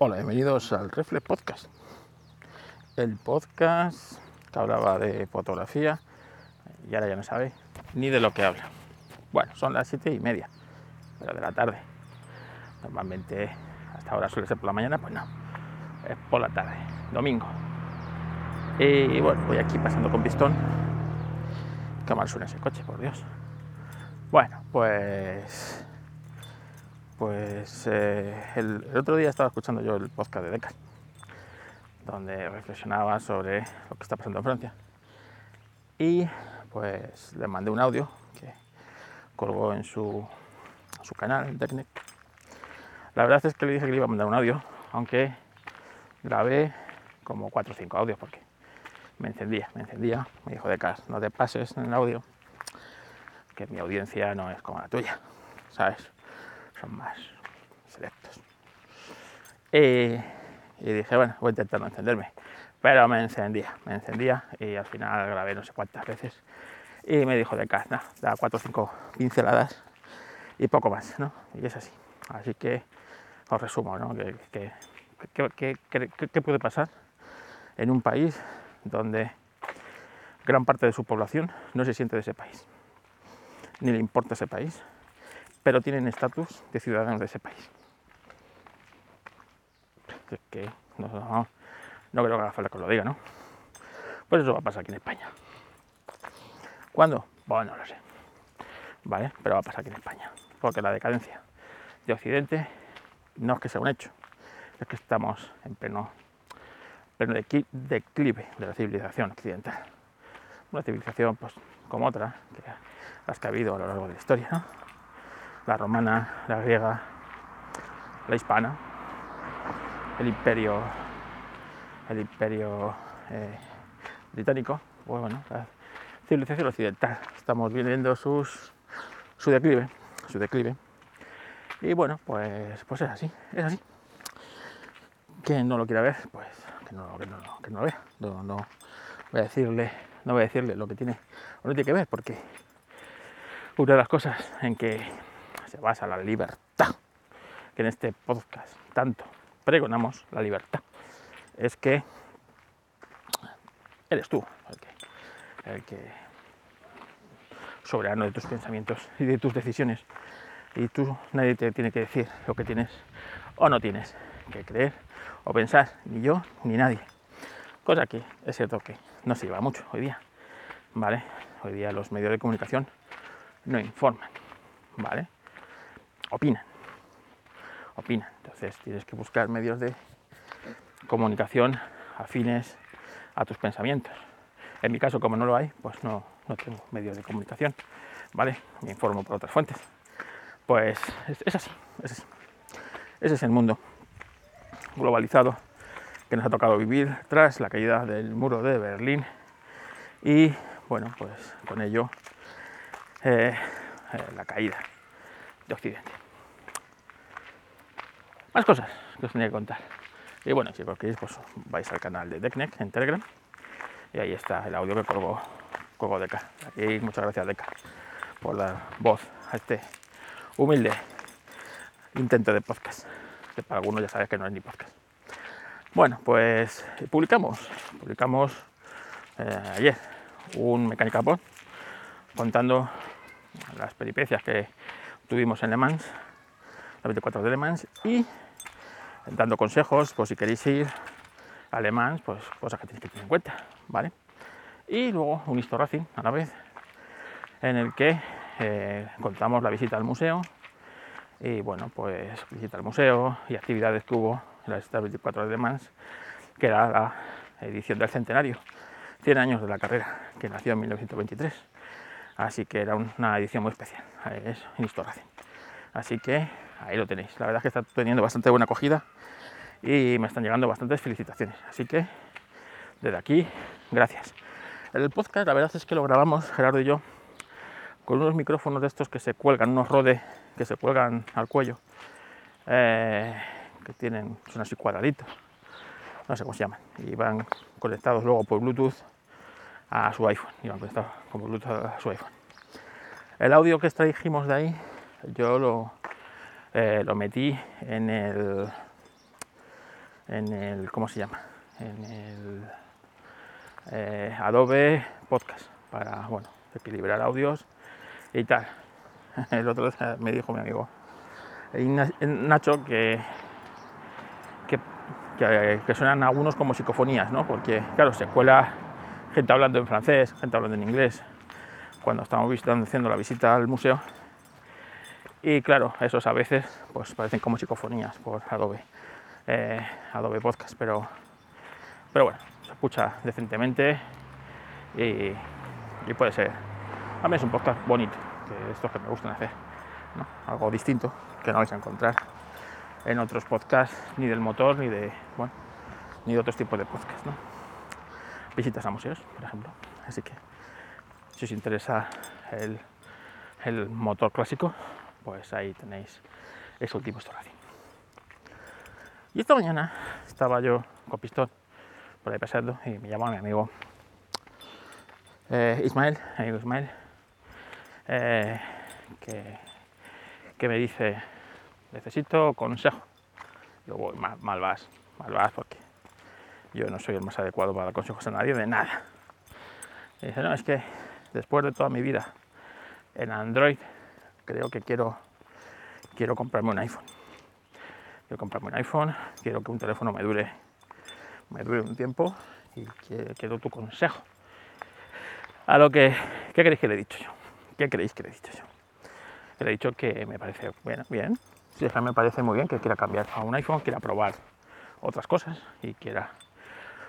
Hola, bienvenidos al Reflex Podcast. El podcast que hablaba de fotografía y ahora ya no sabe ni de lo que habla. Bueno, son las siete y media, pero de la tarde. Normalmente hasta ahora suele ser por la mañana, pues no, es por la tarde, domingo. Y bueno, voy aquí pasando con pistón. Qué mal suena ese coche, por Dios. Bueno, pues pues eh, el, otro día estaba escuchando yo el podcast de Deca, donde reflexionaba sobre lo que está pasando en Francia. Y pues le mandé un audio que colgó en su, su canal, en La verdad es que le dije que le iba a mandar un audio, aunque grabé como 4 o 5 audios porque me encendía, me encendía. Me dijo Deca, no te pases en el audio, que mi audiencia no es como la tuya, ¿sabes? Son más selectos. Y, dije, bueno, voy a intentar no encenderme. Pero me encendía, me encendía y al final grabé no sé cuántas veces. Y me dijo de casa, da cuatro o cinco pinceladas y poco más, ¿no? Y es así. Así que os resumo, ¿no? ¿Qué, qué puede pasar en un país donde gran parte de su población no se siente de ese país? Ni le importa ese país, pero tienen estatus de ciudadanos de ese país. Que, no, creo que haga falta que lo diga, ¿no? Pues eso va a pasar aquí en España. ¿Cuándo? Bueno, no lo sé. ¿Vale? Pero va a pasar aquí en España. Porque la decadencia de Occidente no es que sea un hecho, es que estamos en pleno, pleno declive de la civilización occidental. Una civilización pues, como otra, que las que ha habido a lo largo de la historia. La romana, la griega, la hispana, el imperio, el imperio eh, británico, bueno, la civilización occidental. Estamos viendo sus, su declive, su declive. Y bueno, pues, pues es así, es así. Quien no lo quiera ver, pues que no, que no, no lo vea. No, no voy a decirle, no voy a decirle lo que tiene o no tiene que ver, porque una de las cosas en que se basa la libertad, que en este podcast tanto pregonamos la libertad, es que eres tú el que, soberano de tus pensamientos y de tus decisiones. Y tú nadie te tiene que decir lo que tienes o no tienes que creer o pensar, ni yo ni nadie. Cosa que es cierto que no se lleva mucho hoy día. ¿Vale? Hoy día los medios de comunicación no informan. ¿Vale? Opinan. Opinan. Entonces tienes que buscar medios de comunicación afines a tus pensamientos. En mi caso, como no lo hay, pues no, no tengo medios de comunicación, ¿vale? Me informo por otras fuentes. Pues es, así, es así. Ese es el mundo globalizado que nos ha tocado vivir tras la caída del muro de Berlín y, bueno, pues con ello eh, eh, la caída de Occidente. Más cosas que os tenía que contar. Y bueno, si queréis, pues vais al canal de Decnec en Telegram y ahí está el audio que colgó, colgó Deca. Aquí muchas gracias Deca por dar voz a este humilde intento de podcast, que para algunos ya sabes que no es ni podcast. Bueno, pues publicamos, publicamos eh, ayer un Mecánica Pod contando las peripecias que tuvimos en Le Mans, la 24 de Le Mans, y dando consejos por si queréis ir a Le Mans, pues cosas que tenéis que tener en cuenta, ¿vale? Y luego un Histo a la vez, en el que eh, contamos la visita al museo y bueno, pues visita al museo y actividades que hubo en la 24 de Le Mans, que era la edición del centenario, 100 años de la carrera, que nació en 1923 Así que era una edición muy especial. Es Histo Así que ahí lo tenéis. La verdad es que está teniendo bastante buena acogida y me están llegando bastantes felicitaciones. Así que desde aquí, gracias. El podcast, la verdad es que lo grabamos, Gerardo y yo, con unos micrófonos de estos que se cuelgan, unos rode que se cuelgan al cuello, eh, que tienen, son así cuadraditos, no sé cómo se llaman, y van conectados luego por Bluetooth a su iPhone, iban conectados como Bluetooth a su iPhone. El audio que extrajimos de ahí, yo lo, eh, lo metí en el, en el, ¿cómo se llama? En el eh, Adobe Podcast para, bueno, equilibrar audios y tal. El otro día me dijo mi amigo Nacho que, que, que, suenan algunos como psicofonías, ¿no? Porque, claro, se cuela gente hablando en francés, gente hablando en inglés, cuando estamos visitando, haciendo la visita al museo. Y claro, esos a veces pues parecen como psicofonías por Adobe, eh, Adobe Podcast, pero, pero bueno, se escucha decentemente y, puede ser. A mí es un podcast bonito, que estos que me gustan hacer, algo distinto que no vais a encontrar en otros podcasts, ni del motor, ni de, bueno, ni de otros tipos de podcasts. ¿no? Visitas a museos, por ejemplo. Así que si os interesa el, el motor clásico, pues ahí tenéis ese último racing. Y esta mañana estaba yo con pistón por ahí pasando y me llamó mi amigo eh, Ismael, amigo Ismael, eh, que, que, me dice, necesito consejo. Yo voy, mal, mal, vas, mal vas porque yo no soy el más adecuado para dar consejos a nadie de nada. Dice, no, es que después de toda mi vida en Android, creo que quiero, quiero comprarme un iPhone. Quiero comprarme un iPhone, quiero que un teléfono me dure, me dure un tiempo y quiero tu consejo. A lo que, ¿qué creéis que le he dicho yo? ¿Qué creéis que le he dicho yo? Le he dicho que me parece bien, bien. Sí, me parece muy bien que quiera cambiar a un iPhone, quiera probar otras cosas y quiera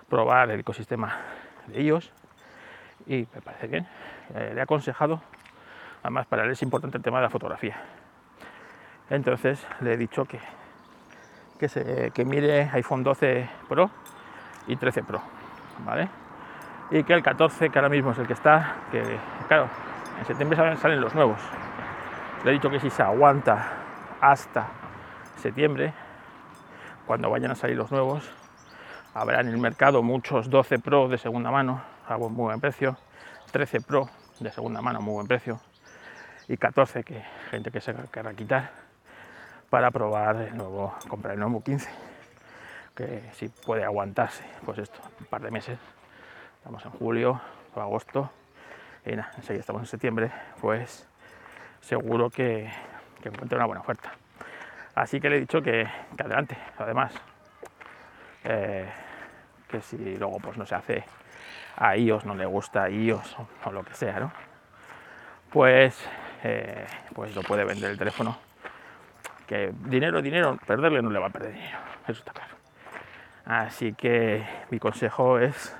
probar el ecosistema de ellos y me parece bien. Eh, le he aconsejado, además para él es importante el tema de la fotografía. Entonces le he dicho que, que, se, que mire iPhone 12 Pro y 13 Pro, ¿vale? Y que el 14, que ahora mismo es el que está, que claro, en septiembre salen los nuevos. Le he dicho que si se aguanta hasta septiembre, cuando vayan a salir los nuevos, habrá en el mercado muchos 12 Pro de segunda mano a muy buen precio, 13 Pro de segunda mano, muy buen precio, y 14 que gente que se querrá quitar para probar el nuevo, comprar el nuevo 15, que si puede aguantarse, pues esto, un par de meses, estamos en julio o agosto, y nada, enseguida estamos en septiembre, pues seguro que, que encuentre una buena oferta. Así que le he dicho que, adelante, además, eh, que si luego pues no se hace a iOS no le gusta iOS o, lo que sea, ¿no? Pues, eh, pues lo puede vender el teléfono. Que dinero, dinero, perderle no le va a perder dinero, eso está claro. Así que mi consejo es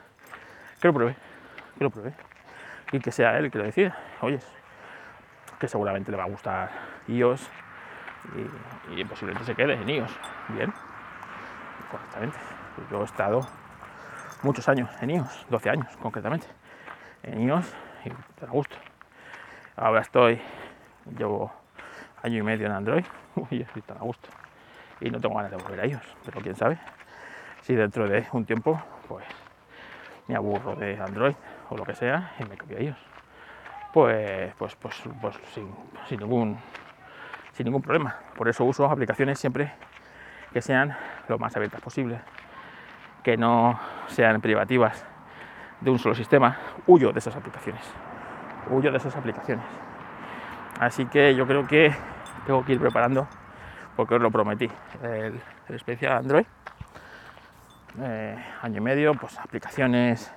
que lo pruebe, que lo pruebe y que sea él que lo decida. Oye, que seguramente le va a gustar iOS y, y posiblemente se quede en iOS. Bien, correctamente. Yo he estado muchos años en iOS, 12 años concretamente, en iOS y te da gusto. Ahora estoy, llevo año y medio en Android y estoy tan a gusto. Y no tengo ganas de volver a iOS, pero quién sabe si dentro de un tiempo pues me aburro de Android o lo que sea y me cambio a iOS. Pues, pues, pues, pues sin, sin, ningún, sin ningún problema. Por eso uso aplicaciones siempre que sean lo más abiertas posible que no sean privativas de un solo sistema, huyo de esas aplicaciones. Huyo de esas aplicaciones. Así que yo creo que tengo que ir preparando, porque os lo prometí, el, especial Android. Eh, año y medio, pues aplicaciones,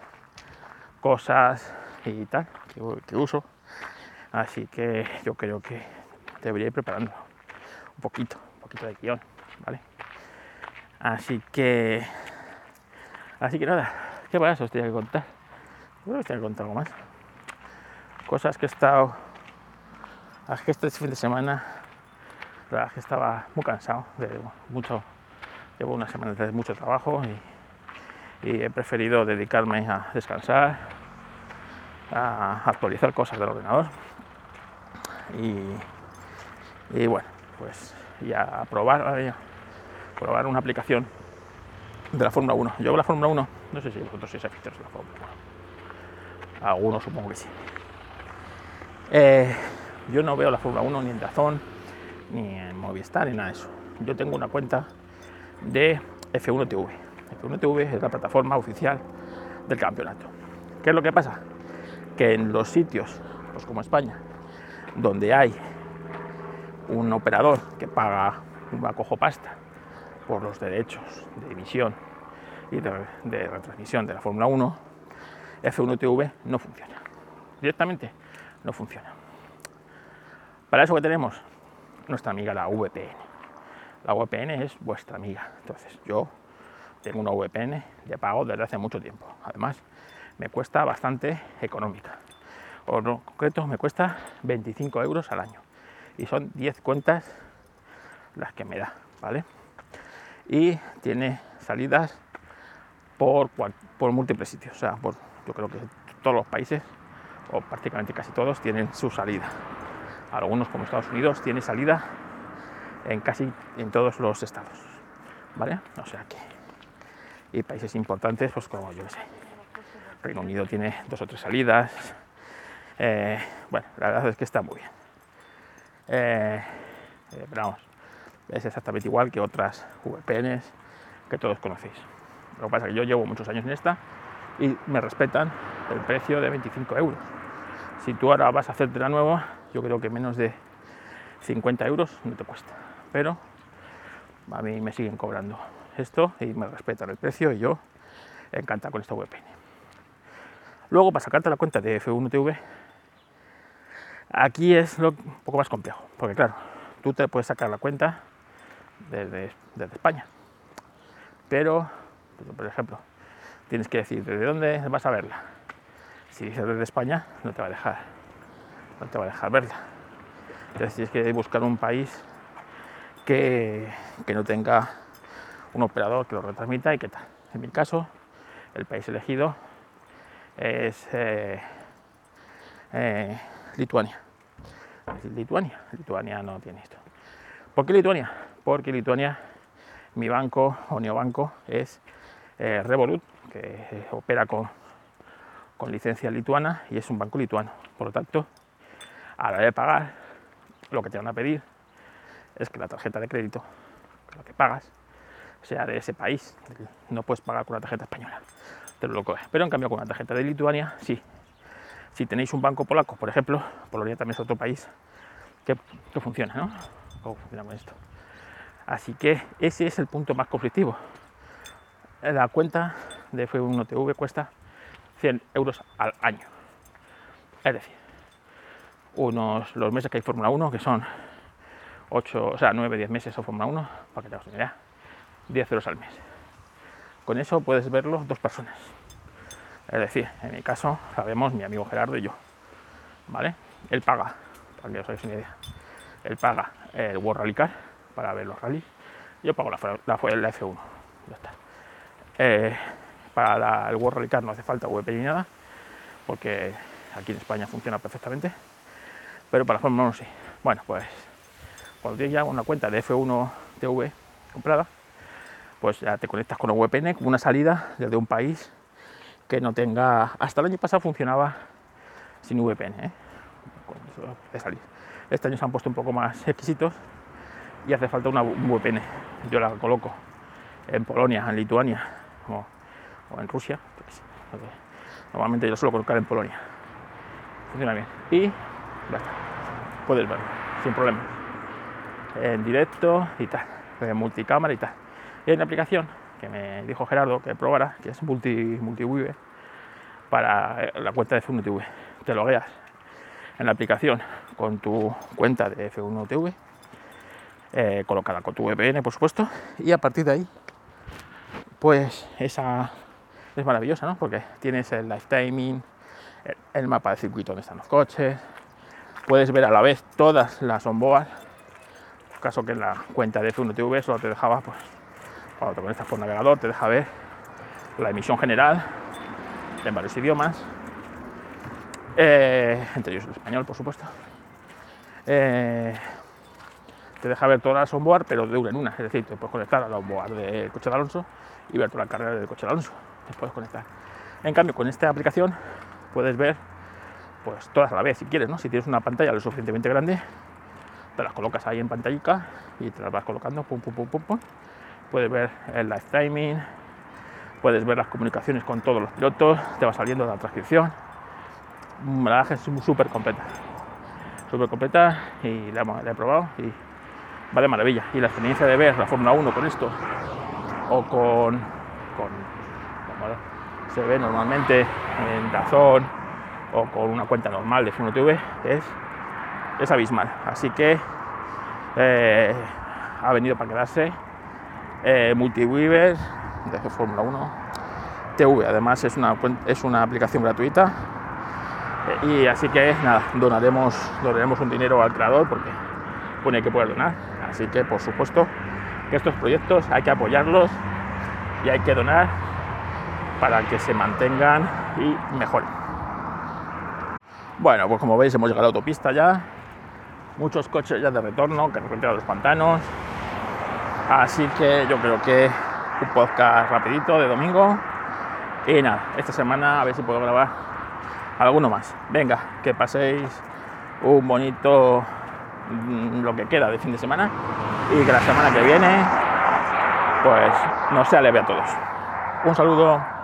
cosas y tal que, uso. Así que yo creo que debería ir preparando un poquito, un poquito de guion, ¿vale? Así que Así que nada, ¿qué más os tenía que contar? Yo os tenía que contar algo más. Cosas que he estado. que este fin de semana, la verdad que estaba muy cansado de mucho. Llevo una semana de mucho trabajo y, he preferido dedicarme a descansar, a actualizar cosas del ordenador y, bueno, pues ya probar, a probar una aplicación de la Fórmula 1. Yo veo la Fórmula 1, no sé si vosotros sois aficionados de la Fórmula 1. Algunos supongo que sí. Eh, yo no veo la Fórmula 1 ni en Dazón, ni en Movistar, ni nada de eso. Yo tengo una cuenta de F1 TV. F1 TV es la plataforma oficial del campeonato. ¿Qué es lo que pasa? Que en los sitios, pues como España, donde hay un operador que paga un acojo pasta por los derechos de emisión y de, retransmisión de la Fórmula 1, F1 TV no funciona. Directamente no funciona. Para eso que tenemos nuestra amiga la VPN. La VPN es vuestra amiga. Entonces yo tengo una VPN de pago desde hace mucho tiempo. Además, me cuesta bastante económica. O en concreto, me cuesta 25 euros al año. Y son 10 cuentas las que me da, ¿vale? Y tiene salidas por, por múltiples sitios. O sea, por, yo creo que todos los países, o prácticamente casi todos, tienen su salida. Algunos, como Estados Unidos, tiene salida en casi en todos los estados. ¿Vale? O sea que. Y países importantes, pues como yo sé. Reino Unido tiene dos o tres salidas. Eh, bueno, la verdad es que está muy bien. Eh, eh, vamos, es exactamente igual que otras VPNs que todos conocéis. Lo que pasa es que yo llevo muchos años en esta y me respetan el precio de 25 euros. Si tú ahora vas a hacerte la nueva, yo creo que menos de 50 euros no te cuesta. Pero a mí me siguen cobrando esto y me respetan el precio y yo encanta con esta VPN. Luego, para sacarte la cuenta de F1 TV, aquí es un poco más complejo, porque claro, tú te puedes sacar la cuenta desde, España, pero, por ejemplo, tienes que decir desde dónde vas a verla. Si dices desde España, no te va a dejar, no te va a dejar verla. Entonces tienes que buscar un país que, que no tenga un operador que lo retransmita y qué tal. En mi caso, el país elegido es eh, eh, Lituania. Lituania. Lituania no tiene esto. ¿Por qué Lituania? Porque Lituania, mi banco o neobanco es eh, Revolut, que opera con, con licencia lituana y es un banco lituano. Por lo tanto, a la hora de pagar, lo que te van a pedir es que la tarjeta de crédito, que pagas, sea de ese país. No puedes pagar con la tarjeta española te lo. Pero en cambio con la tarjeta de Lituania, sí. Si tenéis un banco polaco, por ejemplo, Polonia también es otro país que, funciona, ¿no? ¿Cómo esto? Así que ese es el punto más conflictivo. La cuenta de F1TV cuesta 100 euros al año. Es decir, unos los meses que hay Fórmula 1, que son 8, o sea, 9, 10 meses o Fórmula 1, para que te hagas una idea, 10 euros al mes. Con eso puedes verlo dos personas. Es decir, en mi caso, sabemos mi amigo Gerardo y yo. ¿Vale? Él paga, para que os hagáis una idea. Él paga el World Rally Car para ver los rallies. Yo pago la, la, F1. Ya está. Eh, para el World Rally Car no hace falta VP ni nada, porque aquí en España funciona perfectamente. Pero para la Fórmula 1 sí. Bueno, pues cuando tienes ya una cuenta de F1 TV comprada, pues ya te conectas con un VPN como una salida desde un país que no tenga. Hasta el año pasado funcionaba sin VPN, ¿eh? Este año se han puesto un poco más exquisitos y hace falta una VPN. Yo la coloco en Polonia, en Lituania o, en Rusia. Normalmente yo suelo colocar en Polonia. Funciona bien. Y ya está. Puedes verlo sin problema. En directo y tal. En multicámara y tal. Y hay una aplicación que me dijo Gerardo que probara, que es multi, MultiWive, para eh, la cuenta de F1 TV. Te logueas en la aplicación con tu cuenta de F1 TV, eh, colocada con tu VPN, por supuesto, y a partir de ahí, pues esa es maravillosa, ¿no? Porque tienes el live timing, el, mapa de circuito donde están los coches, puedes ver a la vez todas las onboard, caso que en la cuenta de F1 TV solo te dejaba pues cuando te conectas por navegador te deja ver la emisión general en varios idiomas, eh, entre ellos el español, por supuesto. Eh, te deja ver toda la onboard, pero de una en una, es decir, te puedes conectar a la onboard del coche de Alonso y ver toda la carrera del coche de Alonso. Te puedes conectar. En cambio, con esta aplicación puedes ver pues todas a la vez si quieres, ¿no? Si tienes una pantalla lo suficientemente grande, te las colocas ahí en pantallita y te las vas colocando, pum, pum, pum, pum, pum puedes ver el live timing, puedes ver las comunicaciones con todos los pilotos, te va saliendo la transcripción. La es súper completa, súper completa y la, he probado y va de maravilla. Y la experiencia de ver la Fórmula 1 con esto o con, se ve normalmente en Dazón o con una cuenta normal de Fórmula TV es, es abismal. Así que eh, ha venido para quedarse. Eh, Multiweaver de Fórmula 1 TV, además es una, es una aplicación gratuita. Y así que nada, donaremos, donaremos un dinero al creador porque pone que puede donar. Así que por supuesto que estos proyectos hay que apoyarlos y hay que donar para que se mantengan y mejoren. Bueno, pues como veis hemos llegado a la autopista ya, muchos coches ya de retorno que a los pantanos. Así que yo creo que un podcast rapidito de domingo. Y nada, esta semana a ver si puedo grabar alguno más. Venga, que paséis un bonito lo que queda de fin de semana y que la semana que viene pues no sea leve a todos. Un saludo.